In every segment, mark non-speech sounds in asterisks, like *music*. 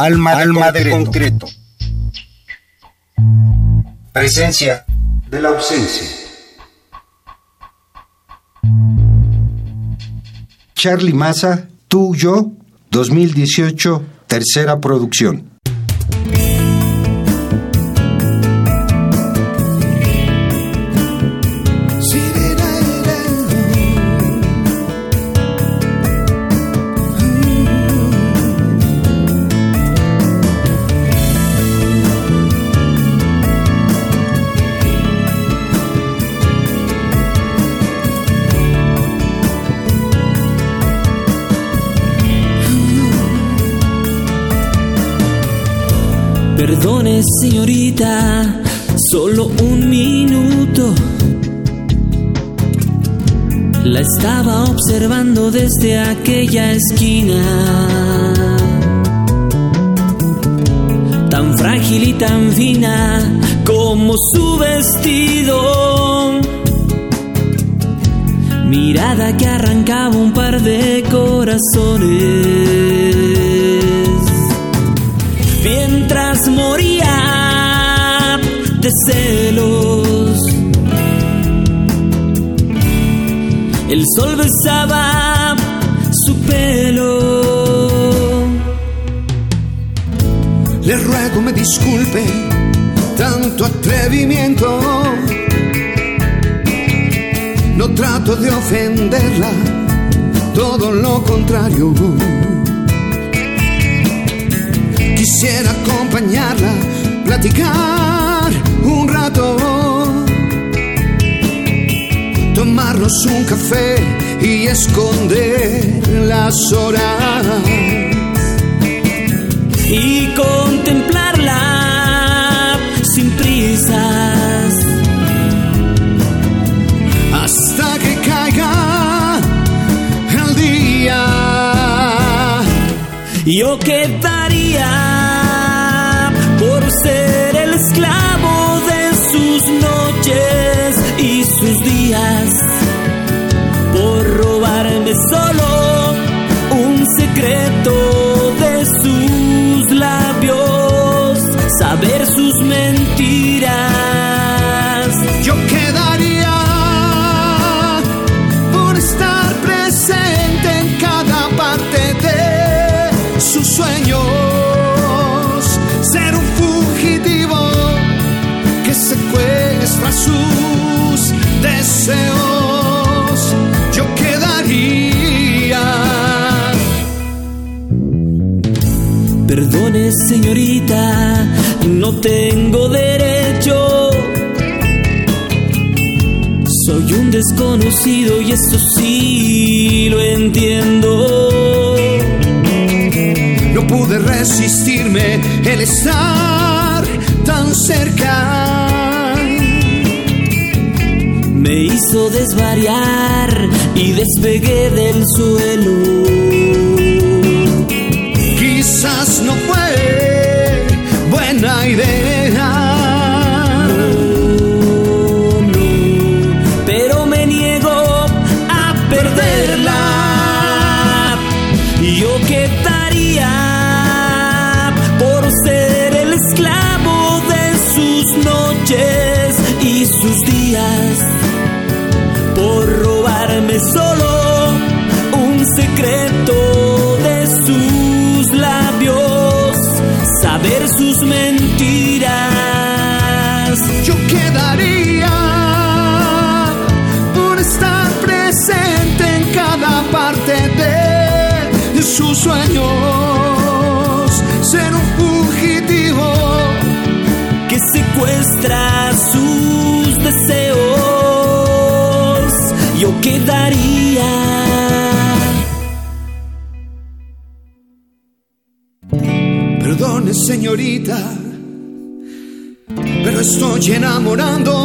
Alma, de, concreto. Presencia de la ausencia. Charlie Massa, tú, yo, 2018, tercera producción. Señorita, solo un minuto. La estaba observando desde aquella esquina. Tan frágil y tan fina como su vestido. Mirada que arrancaba un par de corazones mientras moría celos. El sol besaba su pelo. Le ruego me disculpe tanto atrevimiento. No trato de ofenderla, todo lo contrario Quisiera acompañarla, platicar tomarnos un café y esconder las horas y contemplarla sin prisas hasta que caiga el día. Yo quedaría solo Señorita, no tengo derecho. Soy un desconocido y eso sí lo entiendo. No pude resistirme el estar tan cerca me hizo desvariar y despegué del suelo. No fue señorita, pero estoy enamorándome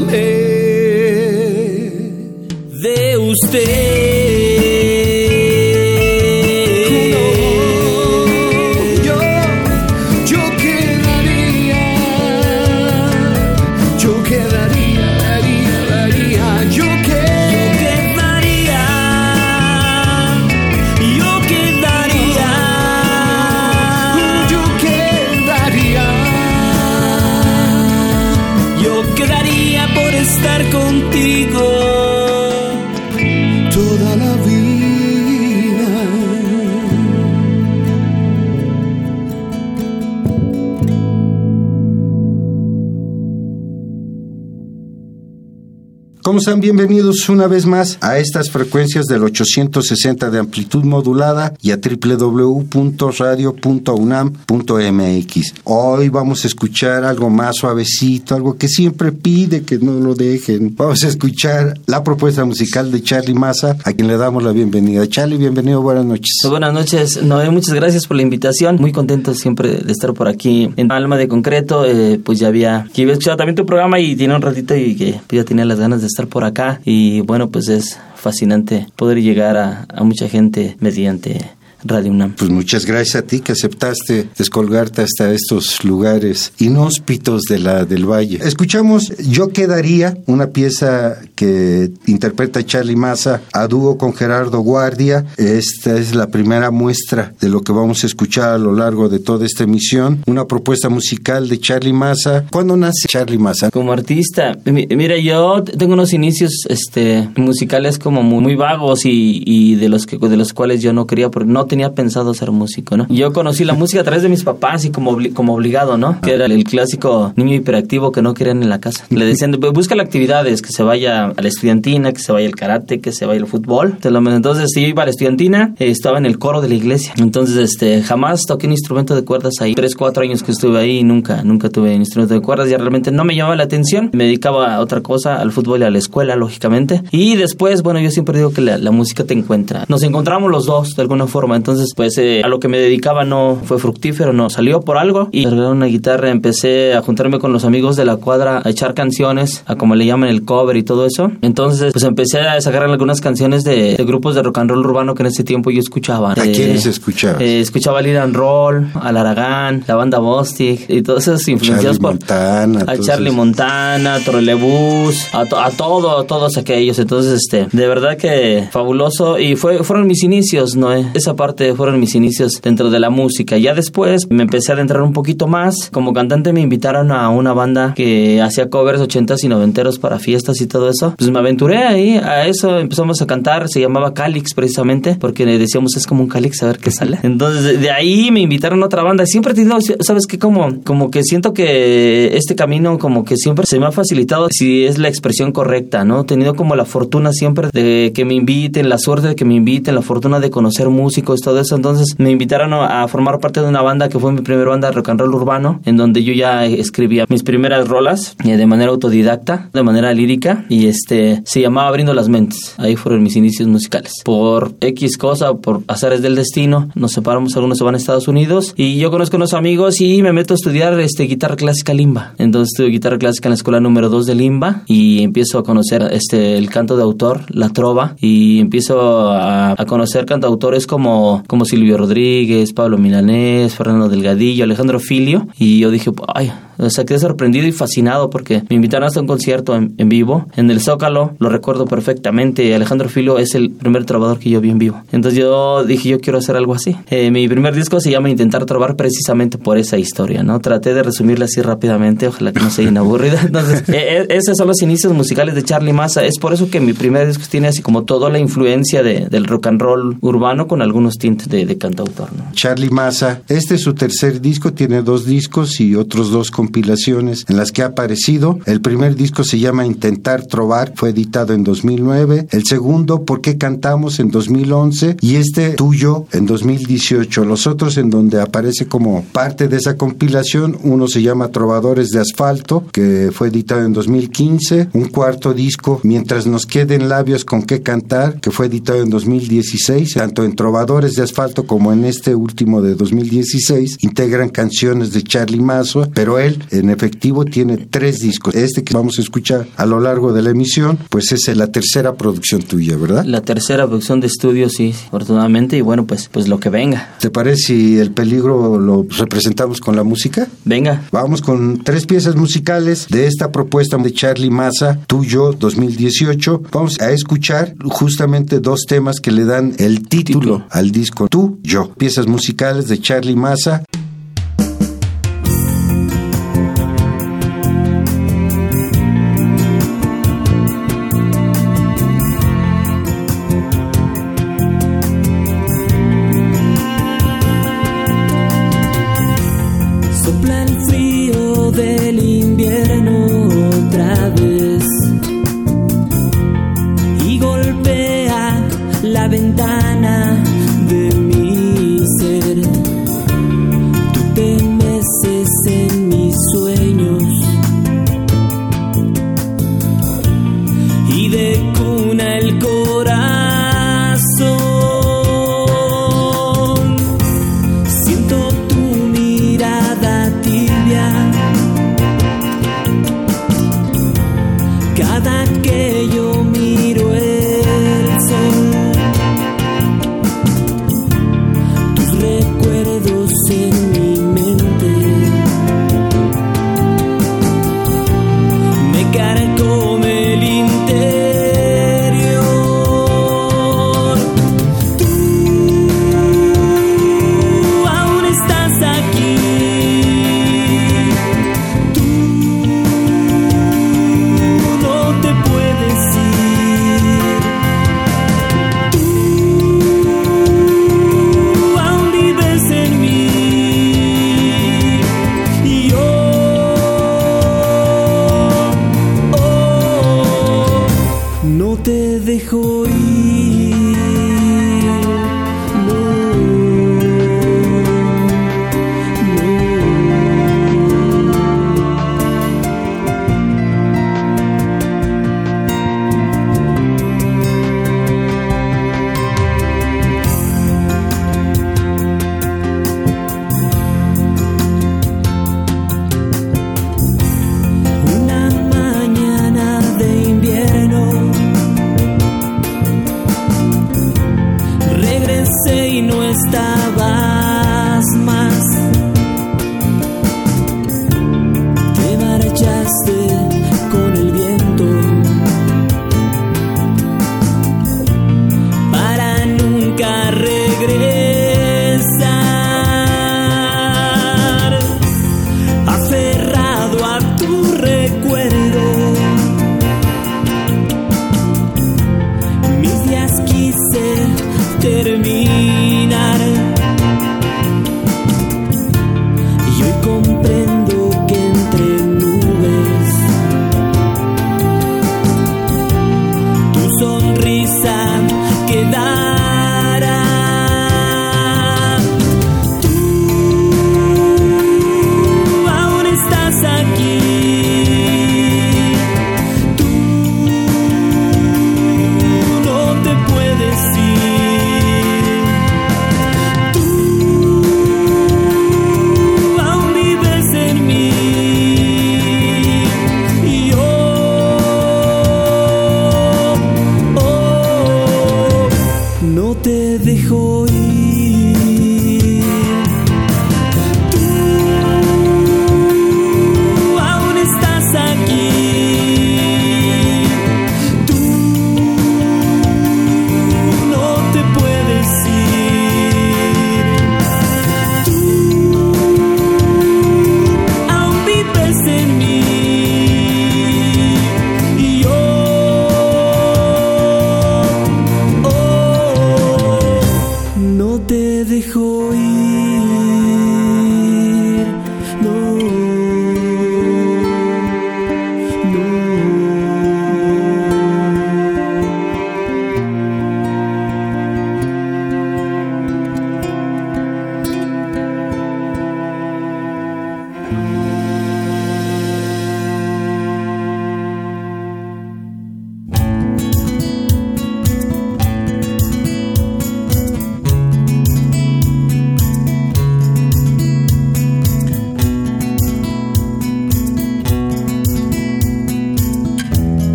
¿Cómo están? Bienvenidos una vez más a estas frecuencias del 860 de amplitud modulada y a www.radio.unam.mx. Hoy vamos a escuchar algo más suavecito, algo que siempre pide que no lo dejen. Vamos a escuchar la propuesta musical de Charlie Massa, a quien le damos la bienvenida. Charlie, bienvenido, buenas noches. Buenas noches, Noé, muchas gracias por la invitación. Muy contento siempre de estar por aquí en Alma de Concreto. Eh, pues ya había, que había escuchado también tu programa y tiene un ratito y que ya tenía las ganas de estar por acá. Y bueno, pues es fascinante poder llegar a, mucha gente mediante Radio UNAM. Pues muchas gracias a ti que aceptaste descolgarte hasta estos lugares inhóspitos de la del Valle. Escuchamos Yo quedaría, una pieza que interpreta Charlie Massa a dúo con Gerardo Guardia. Esta es la primera muestra de lo que vamos a escuchar a lo largo de toda esta emisión. Una propuesta musical de Charlie Massa. ¿Cuándo nace Charlie Massa? Como artista, mira, yo tengo unos inicios este musicales como muy, muy vagos y, y, de los que de los cuales yo no quería porque no tenía pensado ser músico, ¿no? Yo conocí la música a través de mis papás y como, como obligado, ¿no? Que era el clásico niño hiperactivo que no querían en la casa. Le decían, busca las actividades, que se vaya a la estudiantina, que se vaya al karate, que se vaya al fútbol. Entonces, si yo iba a la estudiantina, eh, estaba en el coro de la iglesia. Entonces, este, jamás toqué un instrumento de cuerdas ahí. Tres, cuatro años que estuve ahí y nunca, nunca tuve instrumento de cuerdas. Ya realmente no me llamaba la atención. Me dedicaba a otra cosa, al fútbol y a la escuela, lógicamente. Y después, bueno, yo siempre digo que la, la música te encuentra. Nos encontramos los dos de alguna forma. Entonces, pues eh, a lo que me dedicaba no fue fructífero, no salió por algo. Y cargué una guitarra, empecé a juntarme con los amigos de la cuadra, a echar canciones, a como le llaman el cover y todo eso. Entonces, pues empecé a sacar algunas canciones de, de grupos de rock and roll urbano que en ese tiempo yo escuchaba. ¿A eh, quiénes escuchabas? Eh, escuchaba Lead and Roll, al Aragán, la banda Bostic y todas esas influencias Charlie por Montana, a Charlie esos. Montana, Trolebús, a, a todo, todos aquellos. Entonces, este, de verdad que fabuloso y fue fueron mis inicios, ¿no? Esa parte fueron mis inicios dentro de la música. Ya después me empecé a adentrar un poquito más. Como cantante me invitaron a una banda que hacía covers ochentas y noventeros para fiestas y todo eso. Pues me aventuré ahí a eso, empezamos a cantar, se llamaba Calix precisamente, porque decíamos es como un Calix, a ver qué sale. *laughs* Entonces de ahí me invitaron a otra banda. Siempre he tenido, ¿sabes qué? Como, como que siento que este camino como que siempre se me ha facilitado si es la expresión correcta, ¿no? He tenido como la fortuna siempre de que me inviten, la suerte de que me inviten, la fortuna de conocer músicos, todo eso. Entonces me invitaron a formar parte de una banda que fue mi primera banda de rock and roll urbano, en donde yo ya escribía mis primeras rolas eh, de manera autodidacta, de manera lírica, y este se llamaba Abriendo las Mentes. Ahí fueron mis inicios musicales. Por X cosa, por azares del destino, nos separamos, algunos se van a Estados Unidos, y yo conozco unos amigos y me meto a estudiar este, guitarra clásica limba. Entonces estudio guitarra clásica en la escuela número 2 de limba y empiezo a conocer este, el canto de autor, la trova, y empiezo a, a conocer cantautores como, como Silvio Rodríguez, Pablo Milanés, Fernando Delgadillo, Alejandro Filio, y yo dije, ay, o sea, quedé sorprendido y fascinado porque me invitaron hasta un concierto en, en, vivo en el Zócalo, lo recuerdo perfectamente. Alejandro Filio es el primer trovador que yo vi en vivo. Entonces yo dije, yo quiero hacer algo así. Eh, mi primer disco se llama Intentar Trobar precisamente por esa historia, ¿no? Traté de resumirla así rápidamente, ojalá que no sea inaburrida. *laughs* Entonces, eh, esos son los inicios musicales de Charlie Massa. Es por eso que mi primer disco tiene así como toda la influencia de, del rock and roll urbano con algunos tintes de, de cantautor, ¿no? Charlie Massa, este es su tercer disco, tiene dos discos y otros dos compilaciones en las que ha aparecido. El primer disco se llama Intentar Trovar, fue editado en 2009. El segundo, ¿Por qué cantamos? en 2011. Y este tuyo en 2018. Los otros en donde aparece como parte de esa compilación, uno se llama Trovadores de Asfalto, que fue editado en 2015. Un cuarto disco, Mientras nos queden labios con qué cantar, que fue editado en 2016. Tanto en Trovadores de Asfalto como en este último de 2016 integran canciones de Charlie Mazo, pero él en efectivo tiene tres discos. Este que vamos a escuchar a lo largo de la emisión, pues es la tercera producción tuya, ¿verdad? La tercera producción de estudio, sí, afortunadamente, y bueno, pues, pues lo que venga. ¿Te parece si el peligro lo representamos con la música? Venga. Vamos con tres piezas musicales de esta propuesta de Charlie Massa, Tuyo 2018. Vamos a escuchar justamente dos temas que le dan el título, título. al disco Tú, Yo. Piezas musicales de Charlie Massa.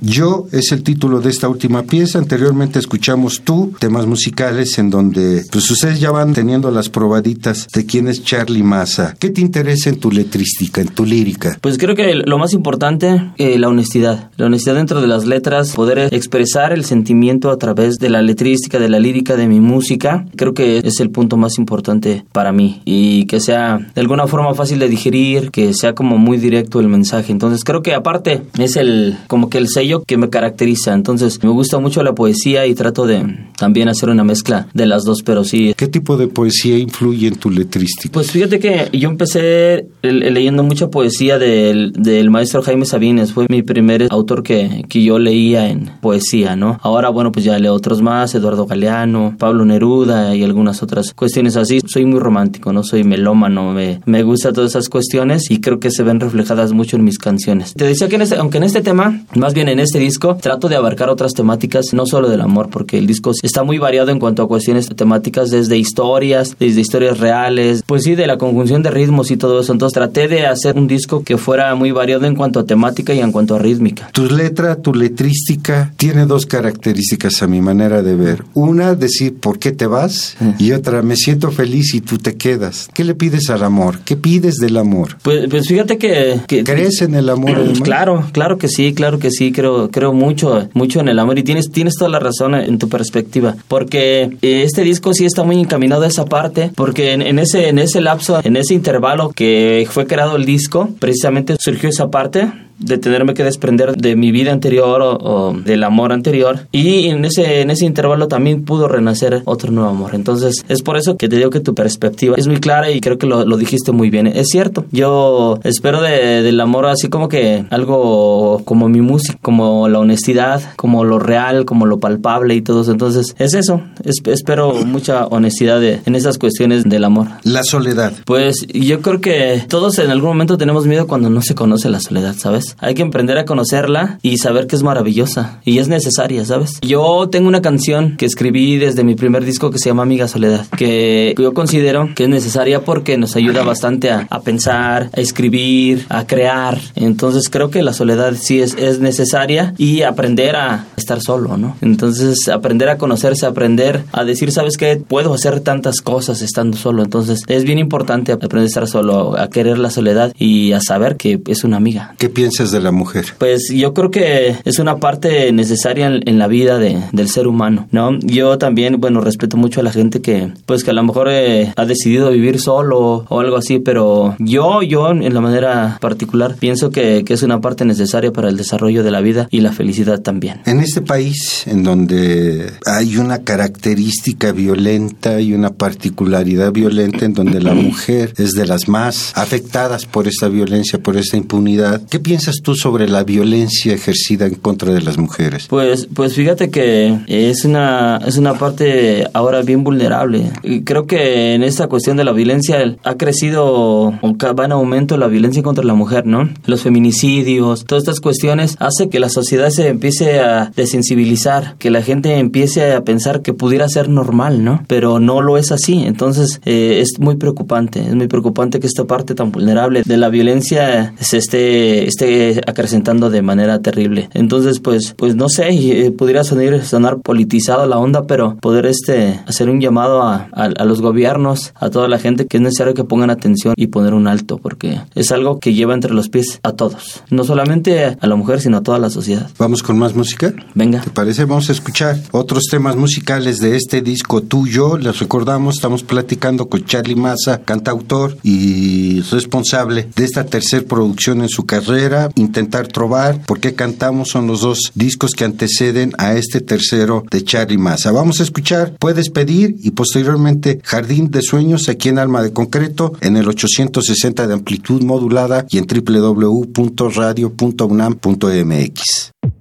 Yo es el título de esta última pieza. Anteriormente escuchamos tú, temas musicales en donde pues ustedes ya van teniendo las probaditas de quién es Charlie Massa. ¿Qué te interesa en tu letrística, en tu lírica? Pues creo que lo más importante, eh, la honestidad. La honestidad dentro de las letras, poder expresar el sentimiento a través de la letrística, de la lírica, de mi música. Creo que es el punto más importante para mí y que sea de alguna forma fácil de digerir, que sea como muy directo el mensaje. Entonces creo que aparte es el como que el sello que me caracteriza. Entonces me gusta mucho la poesía y trato de también hacer una mezcla de las dos, pero sí. ¿Qué tipo de poesía influye en tu letrística? Pues fíjate que yo empecé leyendo mucha poesía del, del maestro Jaime Sabines, fue mi primer autor que, que yo leía en poesía, ¿no? Ahora, bueno, pues ya leo otros más, Eduardo Galeano, Pablo Neruda y algunas otras cuestiones así. Soy muy romántico, no soy melómano, me, me gusta todas esas cuestiones y creo que se ven reflejadas mucho en mis canciones. Te decía que en este, aunque en este tema, más bien en este disco, trato de abarcar otras temáticas, no solo del amor, porque el disco está muy variado en cuanto a cuestiones temáticas, desde historias, desde historias reales, pues sí, de la conjunción de ritmos y todo eso. Entonces traté de hacer un disco que fuera muy variado en cuanto a temática y en cuanto a rítmica. Tu letra, tu letrística, tiene dos características a mi manera de ver. Una, decir por qué te vas, y otra, me siento feliz y tú te quedas. ¿Qué le pides al amor? ¿Qué pides del amor? Pues, pues fíjate que, ¿Crees en el amor? *clears throat* Claro, claro que sí, claro que sí, creo, creo mucho, mucho en el amor y tienes, tienes toda la razón en tu perspectiva, porque eh, este disco sí está muy encaminado a esa parte, porque en, ese, en ese lapso, en ese intervalo que fue creado el disco, precisamente surgió esa parte de tenerme que desprender de mi vida anterior o, del amor anterior. Y en ese en ese intervalo también pudo renacer otro nuevo amor. Entonces es por eso que te digo que tu perspectiva es muy clara y creo que lo, dijiste muy bien. Es cierto yo espero del amor así como que algo como mi música como la honestidad como lo real como lo palpable y todo eso. Entonces es eso. Espero mucha honestidad en esas cuestiones del amor. La soledad. Pues yo creo que todos en algún momento tenemos miedo cuando no se conoce la soledad sabes hay que emprender a conocerla y saber que es maravillosa y es necesaria, ¿sabes? Yo tengo una canción que escribí desde mi primer disco que se llama Amiga Soledad, que yo considero que es necesaria porque nos ayuda bastante a, pensar, a escribir, a crear. Entonces creo que la soledad sí es, es necesaria y aprender a estar solo, ¿no? Entonces aprender a conocerse, aprender a decir, ¿sabes qué? Puedo hacer tantas cosas estando solo. Entonces es bien importante aprender a estar solo, a querer la soledad y a saber que es una amiga. ¿Qué piensas? De la mujer? Pues yo creo que es una parte necesaria en, la vida de, del ser humano, ¿no? Yo también, bueno, respeto mucho a la gente que, pues que a lo mejor eh, ha decidido vivir solo o algo así, pero yo, yo en la manera particular pienso que, que es una parte necesaria para el desarrollo de la vida y la felicidad también. En este país, en donde hay una característica violenta y una particularidad violenta en donde la *clears throat* mujer es de las más afectadas por esta violencia, por esta impunidad, ¿qué piensas tú sobre la violencia ejercida en contra de las mujeres? Pues, pues fíjate que es una, es una parte ahora bien vulnerable. Y creo que en esta cuestión de la violencia ha crecido va en aumento la violencia contra la mujer, ¿no? Los feminicidios, todas estas cuestiones hace que la sociedad se empiece a desensibilizar, que la gente empiece a pensar que pudiera ser normal, ¿no? Pero no lo es así. Entonces eh, es muy preocupante, es muy preocupante que esta parte tan vulnerable de la violencia se esté, esté acrecentando de manera terrible. Entonces, pues, pues no sé, eh, pudiera sonar, sonar politizado la onda, pero poder este hacer un llamado a, a, los gobiernos, a toda la gente, que es necesario que pongan atención y poner un alto, porque es algo que lleva entre los pies a todos, no solamente a la mujer, sino a toda la sociedad. ¿Vamos con más música? Venga. ¿Te parece? Vamos a escuchar otros temas musicales de este disco tuyo. Les recordamos, estamos platicando con Charlie Massa, cantautor y responsable de esta tercera producción en su carrera Intentar Trobar, Porque Cantamos son los dos discos que anteceden a este tercero de Charlie Massa. Vamos a escuchar Puedes Pedir y posteriormente Jardín de Sueños aquí en Alma de Concreto en el 860 de amplitud modulada y en www.radio.unam.mx.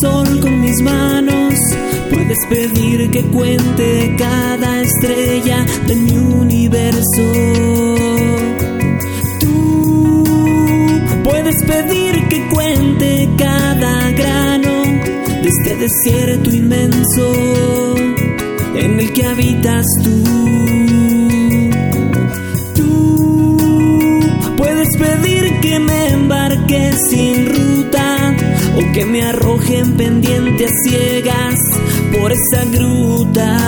sol con mis manos. Puedes pedir que cuente cada estrella de mi universo. Tú puedes pedir que cuente cada grano de este desierto inmenso en el que habitas tú. Tú puedes pedir que me embarque sin ruido o que me arrojen pendientes ciegas por esa gruta.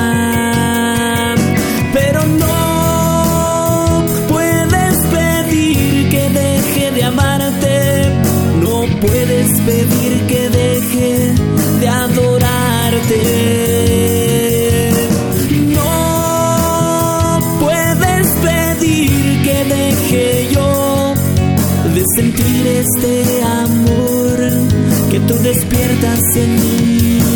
Pero no puedes pedir que deje de amarte, no puedes pedir que deje de adorarte. No puedes pedir que deje yo de sentir este amor tú despiertas en mí.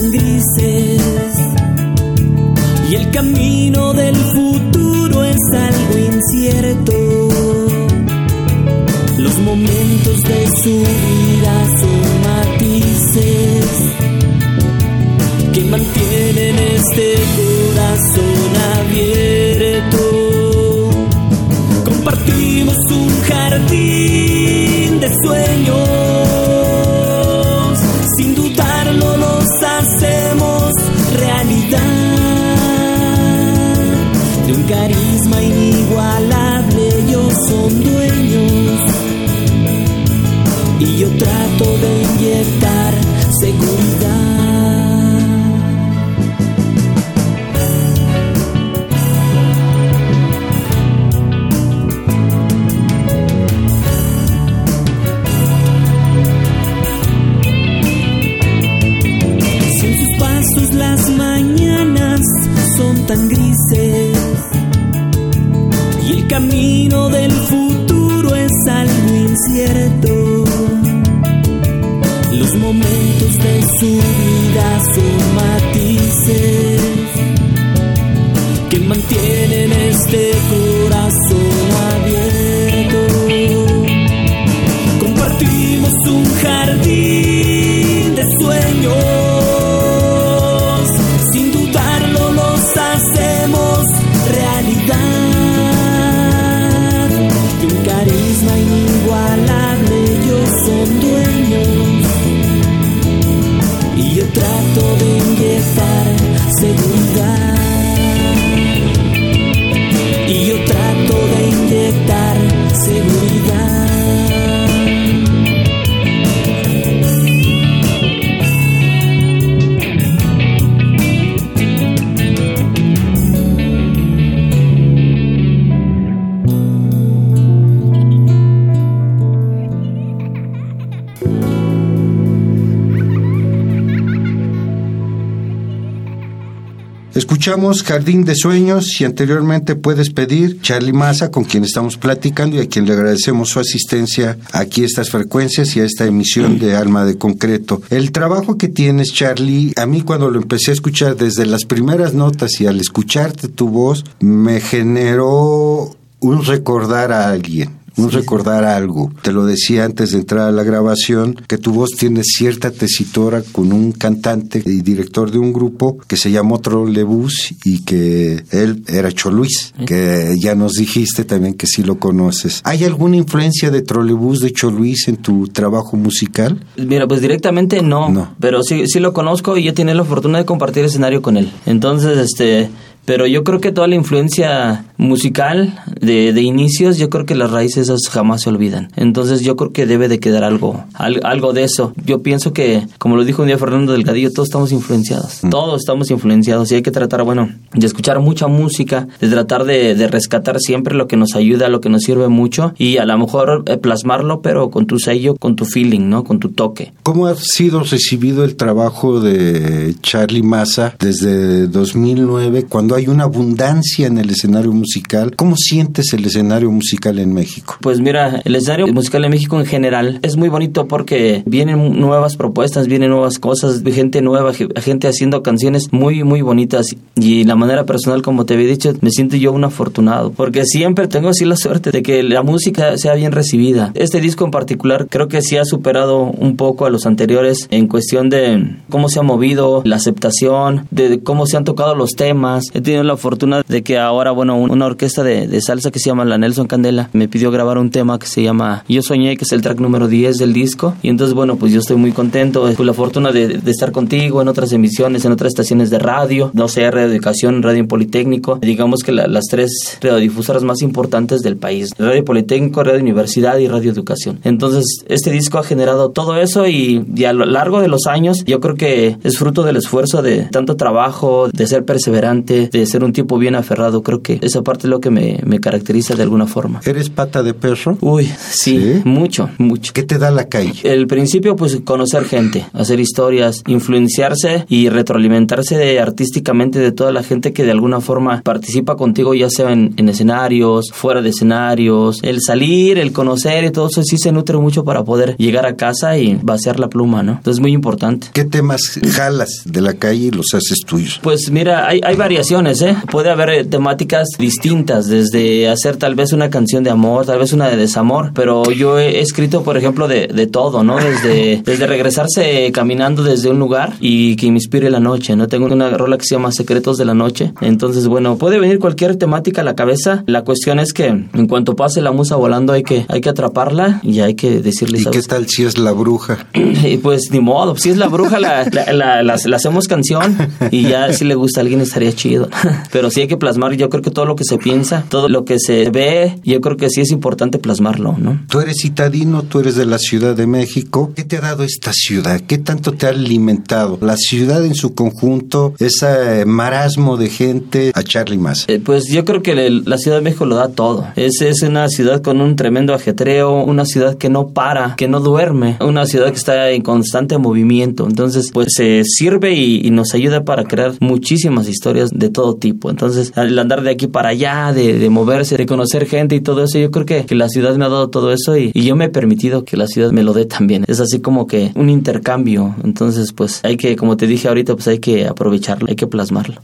tan. Escuchamos Jardín de Sueños y anteriormente puedes pedir Charlie Massa, con quien estamos platicando y a quien le agradecemos su asistencia aquí a estas frecuencias y a esta emisión de Alma de Concreto. El trabajo que tienes, Charlie, a mí cuando lo empecé a escuchar desde las primeras notas y al escucharte tu voz, me generó un recordar a alguien un recordar algo. Te lo decía antes de entrar a la grabación, que tu voz tiene cierta tesitura con un cantante y director de un grupo que se llamó Trolebús y que él era Choluis, que ya nos dijiste también que sí lo conoces. ¿Hay alguna influencia de Trolebús, de Choluis en tu trabajo musical? Mira, pues directamente no, No. pero sí, sí lo conozco y yo tenía la fortuna de compartir escenario con él. Entonces, este, pero yo creo que toda la influencia musical de, de inicios, yo creo que las raíces esas jamás se olvidan. Entonces yo creo que debe de quedar algo, al- algo de eso. Yo pienso que, como lo dijo un día Fernando Delgadillo, todos estamos influenciados. Todos estamos influenciados y hay que tratar, bueno, de escuchar mucha música, de tratar de, de rescatar siempre lo que nos ayuda, lo que nos sirve mucho y a lo mejor eh, plasmarlo, pero con tu sello, con tu feeling, ¿no? Con tu toque. ¿Cómo ha sido recibido el trabajo de Charlie Massa desde 2009, cuando hay una abundancia en el escenario musical? ¿Cómo sientes el escenario musical en México? Pues mira, el escenario musical en México en general es muy bonito porque vienen nuevas propuestas, vienen nuevas cosas, gente nueva, ge- gente haciendo canciones muy, muy bonitas. Y la manera personal, como te había dicho, me siento yo un afortunado porque siempre tengo así la suerte de que la música sea bien recibida. Este disco en particular creo que sí ha superado un poco a los anteriores en cuestión de cómo se ha movido, la aceptación, de cómo se han tocado los temas. Tenido la fortuna de que ahora, bueno, un- una orquesta de, salsa que se llama La Nelson Candela me pidió grabar un tema que se llama Yo Soñé, que es el track número 10 del disco. Y entonces, bueno, pues yo estoy muy contento. Tuve la fortuna de, de estar contigo en otras emisiones, en otras estaciones de radio, no sé, Radio Educación, Radio Politécnico. Digamos que la- las tres radiodifusoras más importantes del país. Radio Politécnico, Radio Universidad y Radio Educación. Entonces, este disco ha generado todo eso y, y a lo largo de los años yo creo que es fruto del esfuerzo de tanto trabajo, de ser perseverante, de ser un tipo bien aferrado. Creo que esa parte es lo que me, me caracteriza de alguna forma. ¿Eres pata de perro? Uy, sí, ¿Sí? mucho, mucho. ¿Qué te da la calle? El principio, pues conocer gente, hacer historias, influenciarse y retroalimentarse de- artísticamente de toda la gente que de alguna forma participa contigo, ya sea en, en escenarios, fuera de escenarios, el salir, el conocer y todo eso sí se nutre mucho para poder llegar a casa y vaciar la pluma, ¿no? Entonces es muy importante. ¿Qué temas jalas de la calle y los haces tuyos? Pues mira, hay, hay variaciones, ¿eh? Puede haber eh, temáticas distintas, desde hacer tal vez una canción de amor, tal vez una de desamor, pero yo he escrito, por ejemplo, de, de todo, ¿no? Desde, *laughs* desde regresarse caminando desde un lugar y que me inspire la noche, ¿no? Tengo una rola que se llama Secretos de la Noche, entonces, bueno, puede venir cualquier temática a la cabeza, la cuestión es que en cuanto pase la musa volando hay que, hay que atraparla y hay que decirle, ¿Y qué ¿sabes? tal si es la bruja? *clears throat* Y pues ni modo, si es la bruja la, la, la- la- la hacemos canción y ya si le gusta a alguien estaría chido. *laughs* Pero sí hay que plasmar, yo creo que todo lo que se piensa, todo lo que se ve, yo creo que sí es importante plasmarlo, ¿no? Tú eres citadino, tú eres de la Ciudad de México. ¿Qué te ha dado esta ciudad? ¿Qué tanto te ha alimentado? La ciudad en su conjunto, ese marasmo de gente a Charlie Massa. Eh, Pues yo creo que la Ciudad de México lo da todo. Es, es una ciudad con un tremendo ajetreo, una ciudad que no para, que no duerme, una ciudad que está en constante movimiento. Entonces, pues se sirve y, y nos ayuda para crear muchísimas historias de todo tipo. Entonces, al andar de aquí para allá, de, moverse, de conocer gente y todo eso, yo creo que, que la ciudad me ha dado todo eso y, y, yo me he permitido que la ciudad me lo dé también. Es así como que un intercambio. Entonces, pues hay que, como te dije ahorita, pues hay que aprovecharlo, hay que plasmarlo.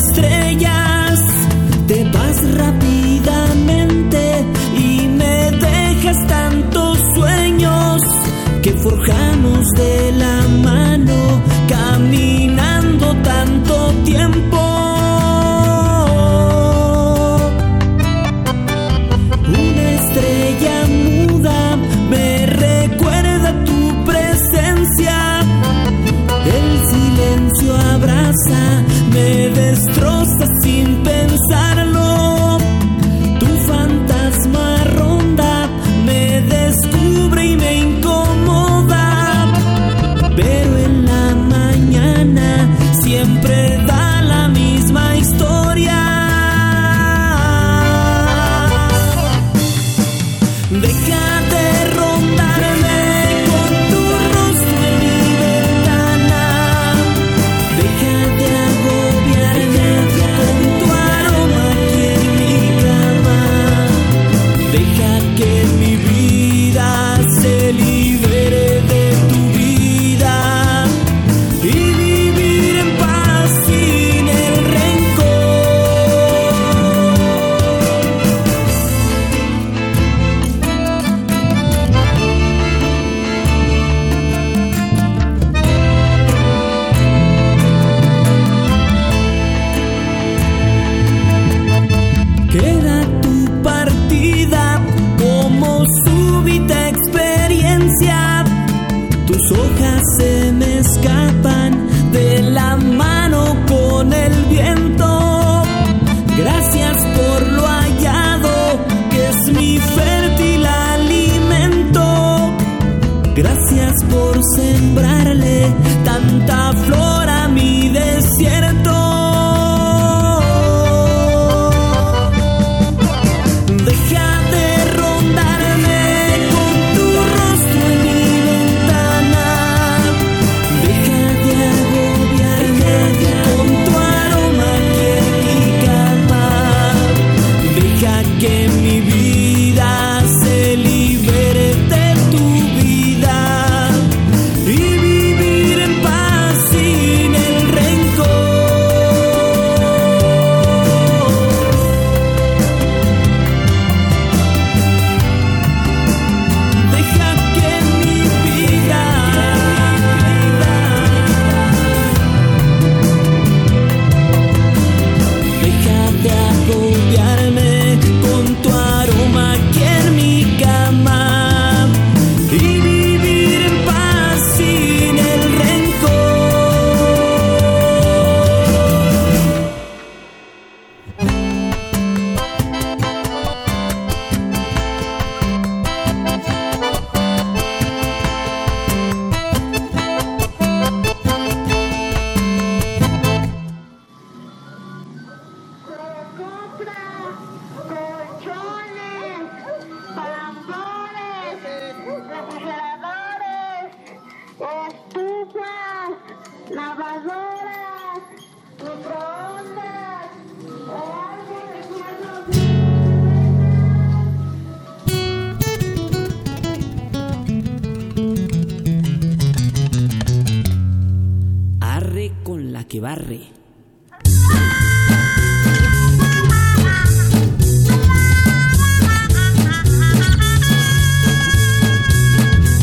Una por sembrarle tanta flor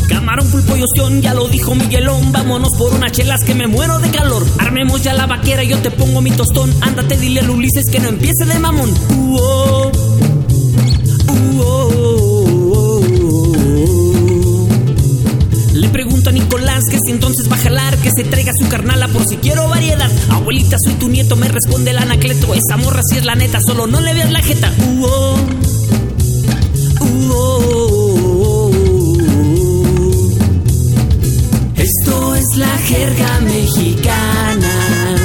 Camarón, pulpo y oción, ya lo dijo Miguelón. Vámonos por unas chelas que me muero de calor. Armemos ya la vaquera, yo te pongo mi tostón. Ándate, dile al Ulises que no empiece de mamón. Uh, oh. Se traiga su carnala por si quiero variedad. Abuelita, soy tu nieto, me responde el anacleto. Esa morra si es la neta, solo no le veas la jeta. Uh, oh. Uh, oh, oh, oh, oh. Esto es la jerga mexicana.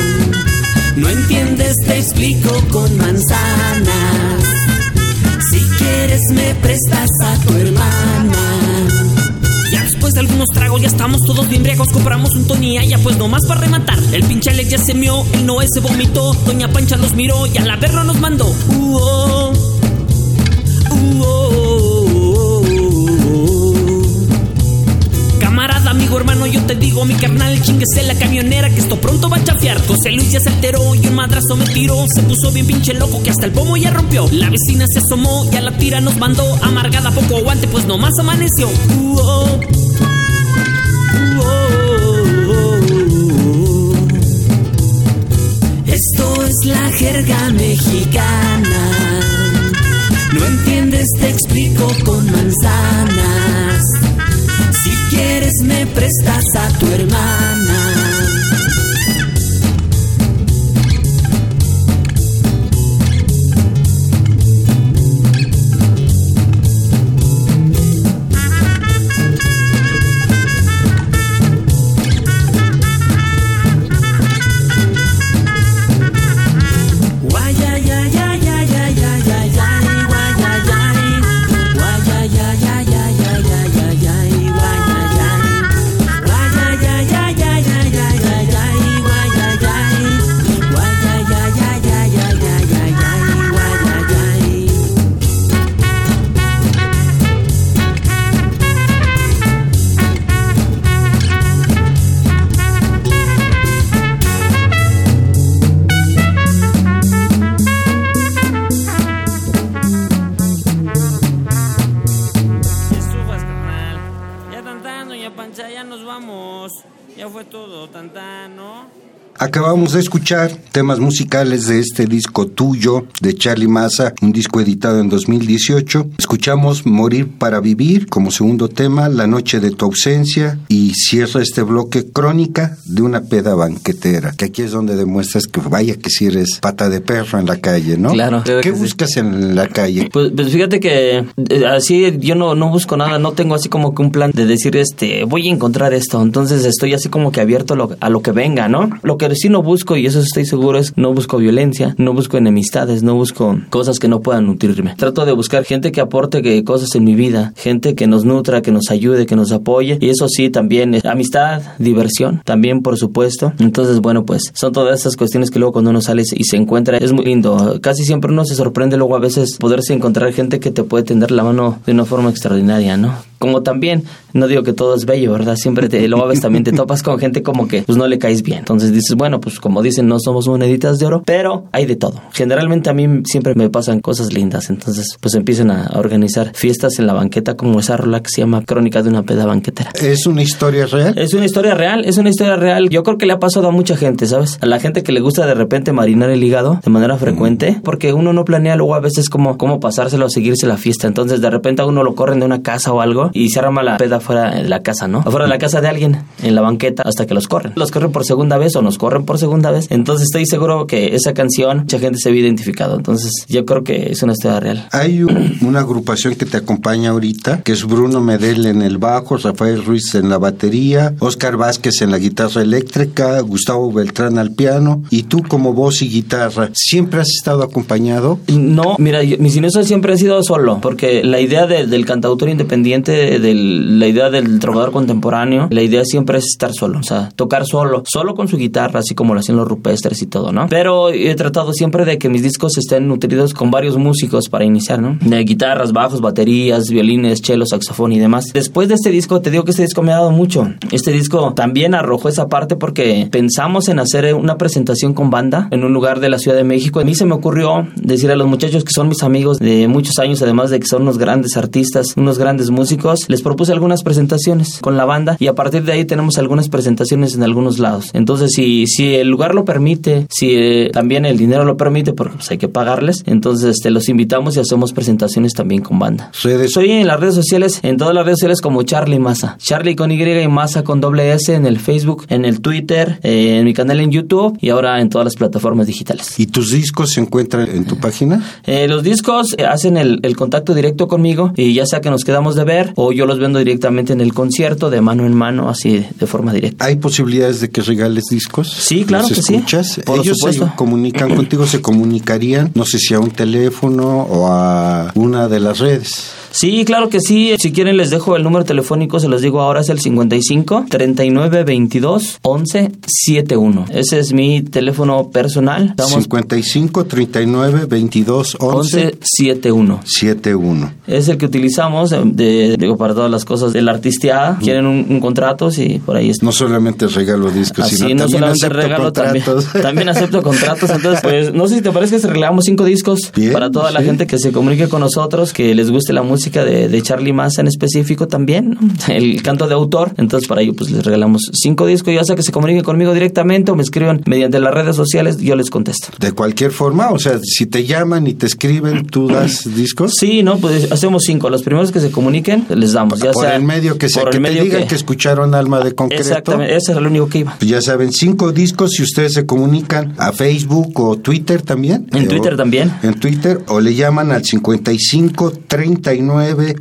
No entiendes, te explico con manzanas. Si quieres, me prestas a tu hermana. Algunos tragos ya estamos todos bien briagos Compramos un tonía ya pues nomás para rematar. El pinche Alex ya se mió, el Noé se vomitó. Doña Pancha los miró y a la verla nos mandó. Uh, oh. Uh, oh, oh. Camarada, amigo, hermano, yo te digo Mi carnal, chinguese la camionera Que esto pronto va a chafiar. José Luis ya se alteró y un madrazo me tiró. Se puso bien pinche loco que hasta el pomo ya rompió. La vecina se asomó y a la tira nos mandó. Amargada poco aguante pues nomás amaneció. Uh, oh. La jerga mexicana. No entiendes, te explico con manzanas. Si quieres, me prestas a tu hermana. Acabamos de escuchar temas musicales de este disco tuyo de Charlie Massa, un disco editado en 2018. Escuchamos Morir para Vivir como segundo tema, La Noche de tu Ausencia y cierra este bloque Crónica de una peda banquetera, que aquí es donde demuestras que vaya que si eres pata de perro en la calle, ¿no? Claro. ¿Qué buscas en la calle? Pues, pues fíjate que eh, así yo no, no busco nada, no tengo así como que un plan de decir, este, voy a encontrar esto. Entonces estoy así como que abierto a lo, a lo que venga, ¿no? Lo que sí no busco, y eso estoy seguro, es no busco violencia, no busco enemistades, no busco cosas que no puedan nutrirme. Trato de buscar gente que aporte que cosas en mi vida, gente que nos nutra, que nos ayude, que nos apoye. Y eso sí, también es amistad, diversión, también por supuesto. Entonces, bueno, pues son todas esas cuestiones que luego cuando uno sale y se encuentra, es muy lindo. Casi siempre uno se sorprende luego a veces poderse encontrar gente que te puede tender la mano de una forma extraordinaria, ¿no? Como también, no digo que todo es bello, ¿verdad? Siempre te, a veces también te topas con gente como que pues no le caes bien. Entonces dices, bueno, pues como dicen, no somos moneditas de oro, pero hay de todo. Generalmente a mí siempre me pasan cosas lindas, entonces pues empiezan a organizar fiestas en la banqueta como esa rola que se llama Crónica de una peda banquetera. ¿Es una historia real? Es una historia real, es una historia real. Yo creo que le ha pasado a mucha gente, ¿sabes? A la gente que le gusta de repente marinar el hígado de manera frecuente, porque uno no planea luego a veces como cómo pasárselo o seguirse la fiesta. Entonces de repente a uno lo corren de una casa o algo y se arma la peda fuera de la casa, ¿no? Afuera de la casa de alguien, en la banqueta, hasta que los corren. Los corren por segunda vez o nos corren por segunda vez. Entonces estoy seguro que esa canción, mucha gente se ve identificado. Entonces yo creo que es una historia real. Hay un- *clears throat* una agrupación que te acompaña ahorita, que es Bruno Medel en el bajo, Rafael Ruiz en la batería, Oscar Vázquez en la guitarra eléctrica, Gustavo Beltrán al piano, y tú como voz y guitarra. ¿Siempre has estado acompañado? No, mira, yo- mis inicios siempre han sido solo, porque la idea de- del cantautor independiente, del- la idea del trovador contemporáneo, la idea siempre es estar solo, o sea, tocar solo, solo con su guitarra, así como lo hacían los rupestres y todo, ¿no? Pero he tratado siempre de que mis discos estén nutridos con varios músicos para iniciar, ¿no? De guitarras, bajos, baterías, violines, cello, saxofón y demás. Después de este disco, te digo que este disco me ha dado mucho. Este disco también arrojó esa parte porque pensamos en hacer una presentación con banda en un lugar de la Ciudad de México. A mí se me ocurrió decir a los muchachos que son mis amigos de muchos años, además de que son unos grandes artistas, unos grandes músicos, les propuse algunas presentaciones con la banda y a partir de ahí tenemos algunas presentaciones en algunos lados. Entonces, si, si el lugar lo permite, si eh, también el dinero lo permite, porque pues, hay que pagarles, entonces este, los invitamos y hacemos presentaciones también con banda. Redes Soy en las redes sociales, en todas las redes sociales como Charlie Massa. Charlie con Y y Massa con doble S en el Facebook, en el Twitter, eh, en mi canal en YouTube y ahora en todas las plataformas digitales. ¿Y tus discos se encuentran en tu página? Eh, los discos hacen el, el contacto directo conmigo y ya sea que nos quedamos de ver o yo los vendo directamente en el concierto de mano en mano, así de forma directa. ¿Hay posibilidades de que regales discos? Sí, claro ¿Los que sí. escuchas? Por Ellos supuesto. se comunican *clears throat* contigo, se comunicarían, no sé si a un teléfono o a una de las redes. Sí, claro que sí. Si quieren les dejo el número telefónico, se los digo ahora, es el 55 39 22 11 71. Ese es mi teléfono personal. Estamos 55 39 22 11 11 71. 71. Es el que utilizamos eh, de, digo, para todas las cosas de la artisteada. Quieren un, un contrato, sí, por ahí está. No solamente regalo discos, Así, sino no también solamente acepto regalo, también, contratos. *laughs* también acepto *laughs* contratos. Entonces, pues, no sé si te parece que regalamos cinco discos Bien, para toda la gente que se comunique con nosotros, que les guste la música de, de Charlie Massa en específico también, ¿no? el canto de autor. Entonces, para ello, pues les regalamos cinco discos, ya sea que se comuniquen conmigo directamente o me escriban mediante las redes sociales, yo les contesto. De cualquier forma, o sea, si te llaman y te escriben, ¿tú das discos? Sí, no, pues hacemos cinco. Los primeros que se comuniquen, les damos. Ya por sea el medio que sea, que te digan que... escucharon Alma de Concreto. Exactamente, ese era el único que iba. Pues ya saben, cinco discos si ustedes se comunican a Facebook o Twitter también. En Eh, Twitter o- también. En Twitter o le llaman al 55 39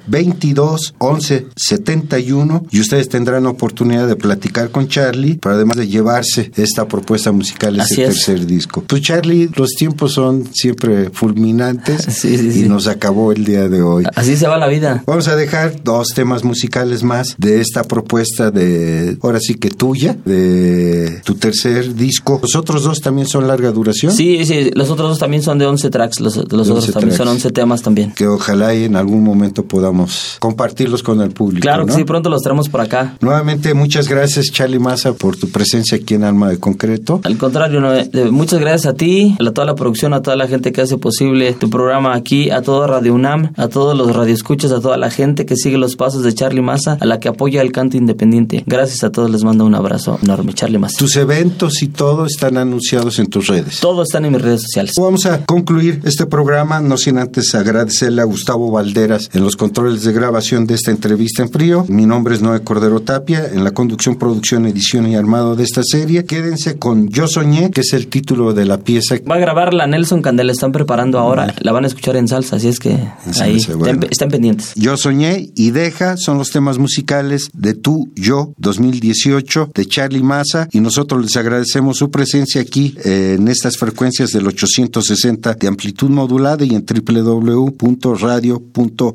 22 11 71 y ustedes tendrán oportunidad de platicar con Charlie, pero además de llevarse esta propuesta musical, ese Así es. tercer disco. Pues Charlie, los tiempos son siempre fulminantes *laughs* Sí, sí, y sí. nos acabó el día de hoy. Así se va la vida. Vamos a dejar dos temas musicales más de esta propuesta de, ahora sí que tuya, de tu tercer disco. Los otros dos también son larga duración. Sí, sí, los otros dos también son de 11 tracks, los, los otros 11 también son tracks. 11 temas también. Que ojalá y en algún momento momento podamos compartirlos con el público. Claro que ¿no? sí, pronto los traemos por acá. Nuevamente, muchas gracias, Charlie Massa, por tu presencia aquí en Alma de Concreto. Al contrario, no, eh, muchas gracias a ti, a toda la producción, a toda la gente que hace posible tu programa aquí, a todo Radio UNAM, a todos los radioescuchas, a toda la gente que sigue los pasos de Charlie Massa, a la que apoya el canto independiente. Gracias a todos, les mando un abrazo enorme, Charlie Massa. Tus eventos y todo están anunciados en tus redes. Todo están en mis redes sociales. Vamos a concluir este programa, no sin antes agradecerle a Gustavo Valderas en los controles de grabación de esta entrevista en frío. Mi nombre es Noé Cordero Tapia, en la conducción, producción, edición y armado de esta serie. Quédense con Yo Soñé, que es el título de la pieza. Va a grabar la Nelson Candela, están preparando ahora, la van a escuchar en salsa, así es que ahí bueno. estén pendientes. Yo Soñé y Deja son los temas musicales de Tú, Yo 2018 de Charlie Massa y nosotros les agradecemos su presencia aquí eh, en estas frecuencias del 860 de amplitud modulada y en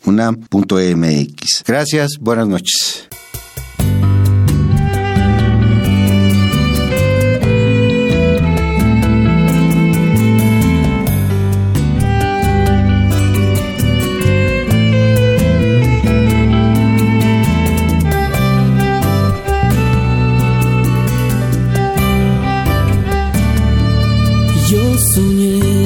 www.radio.unam.mx. Gracias, buenas noches. Yo soñé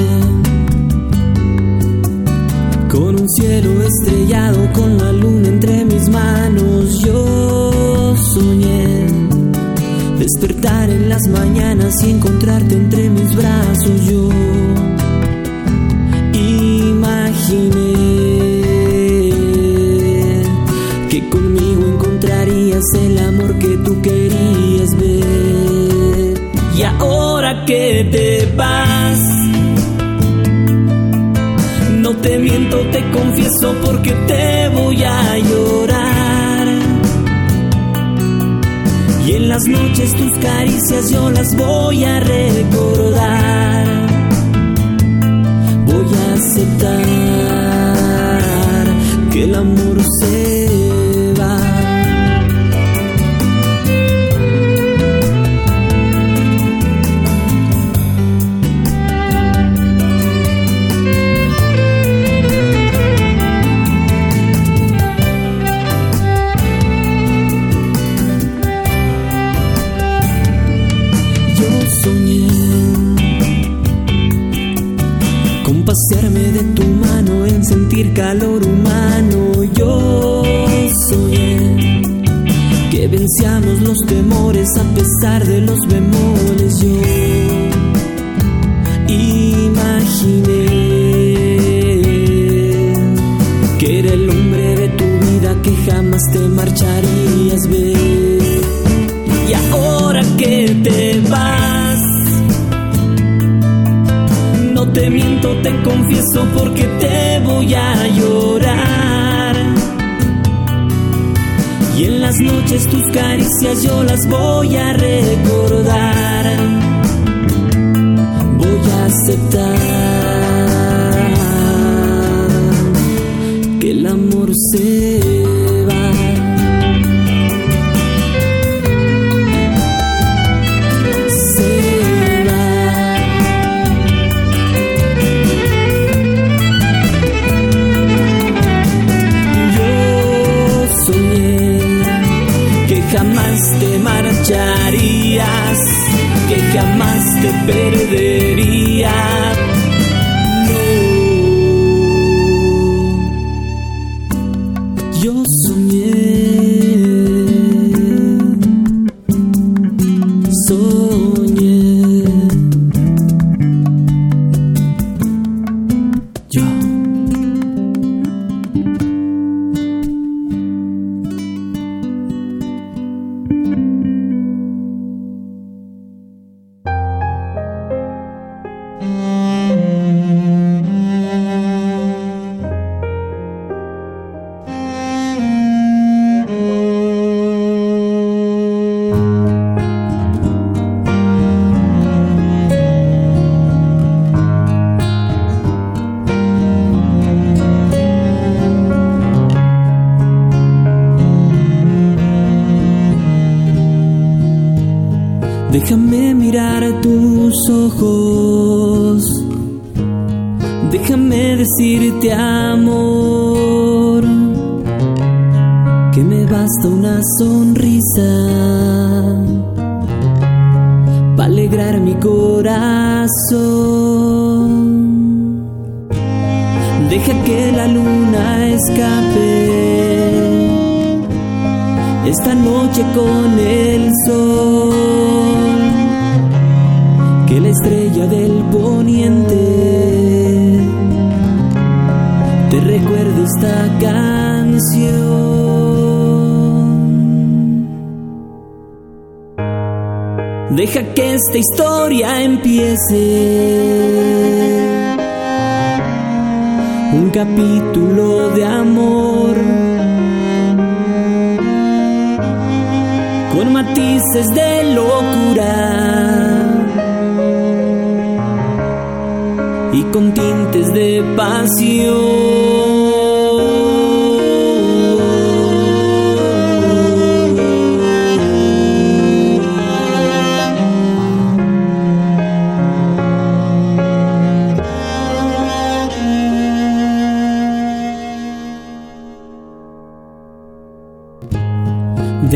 cielo estrellado, con la luna entre mis manos. Yo soñé despertar en las mañanas y encontrarte entre mis brazos. Yo imaginé que conmigo encontrarías el amor que tú querías ver. Y ahora que te vas, te miento, te confieso porque te voy a llorar. Y en las noches tus caricias yo las voy a recordar. Voy a aceptar que el amor se calor humano. Yo soñé que venciamos los temores a pesar de los bemoles. Yo imaginé que era el hombre de tu vida que jamás te marcharías ver. Y ahora que te vas, te miento, te confieso porque te voy a llorar. Y en las noches tus caricias yo las voy a recordar. Voy a aceptar que el amor se jamás te perdería. Déjame decirte amor. basta una sonrisa para alegrar mi corazón. Deja que la luna escape esta noche con el sol, que la estrella del poniente te recuerde esta canción. Deja que esta historia empiece. Un capítulo de amor. Con matices de locura. Y con tintes de pasión.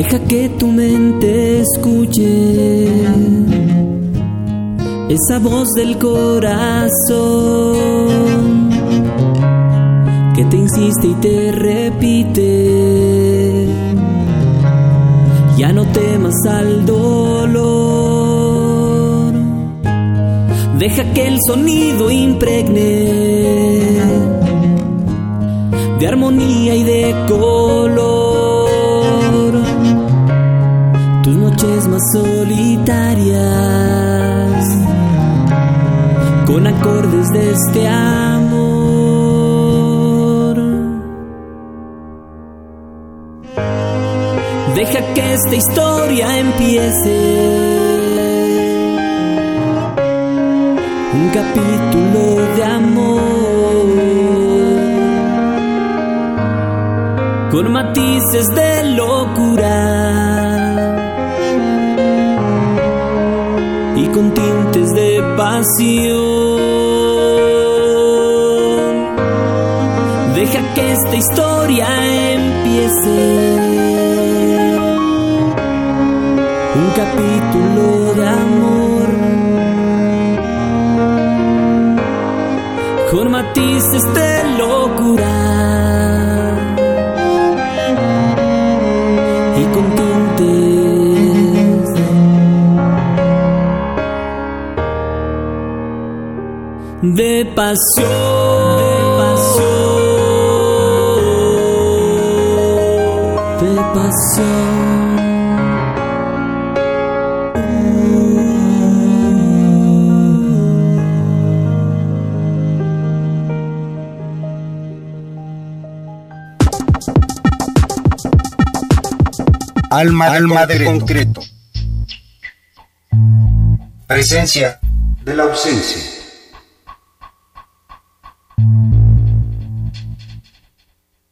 Deja que tu mente escuche esa voz del corazón que te insiste y te repite. Ya no temas al dolor. Deja que el sonido impregne de armonía y de color noches más solitarias con acordes de este amor. Deja que esta historia empiece. Un capítulo de amor con matices de locura con tintes de pasión. Deja que esta historia empiece. Un capítulo pasión, de pasión, de pasión. Alma, Alma de concreto. Presencia de la ausencia.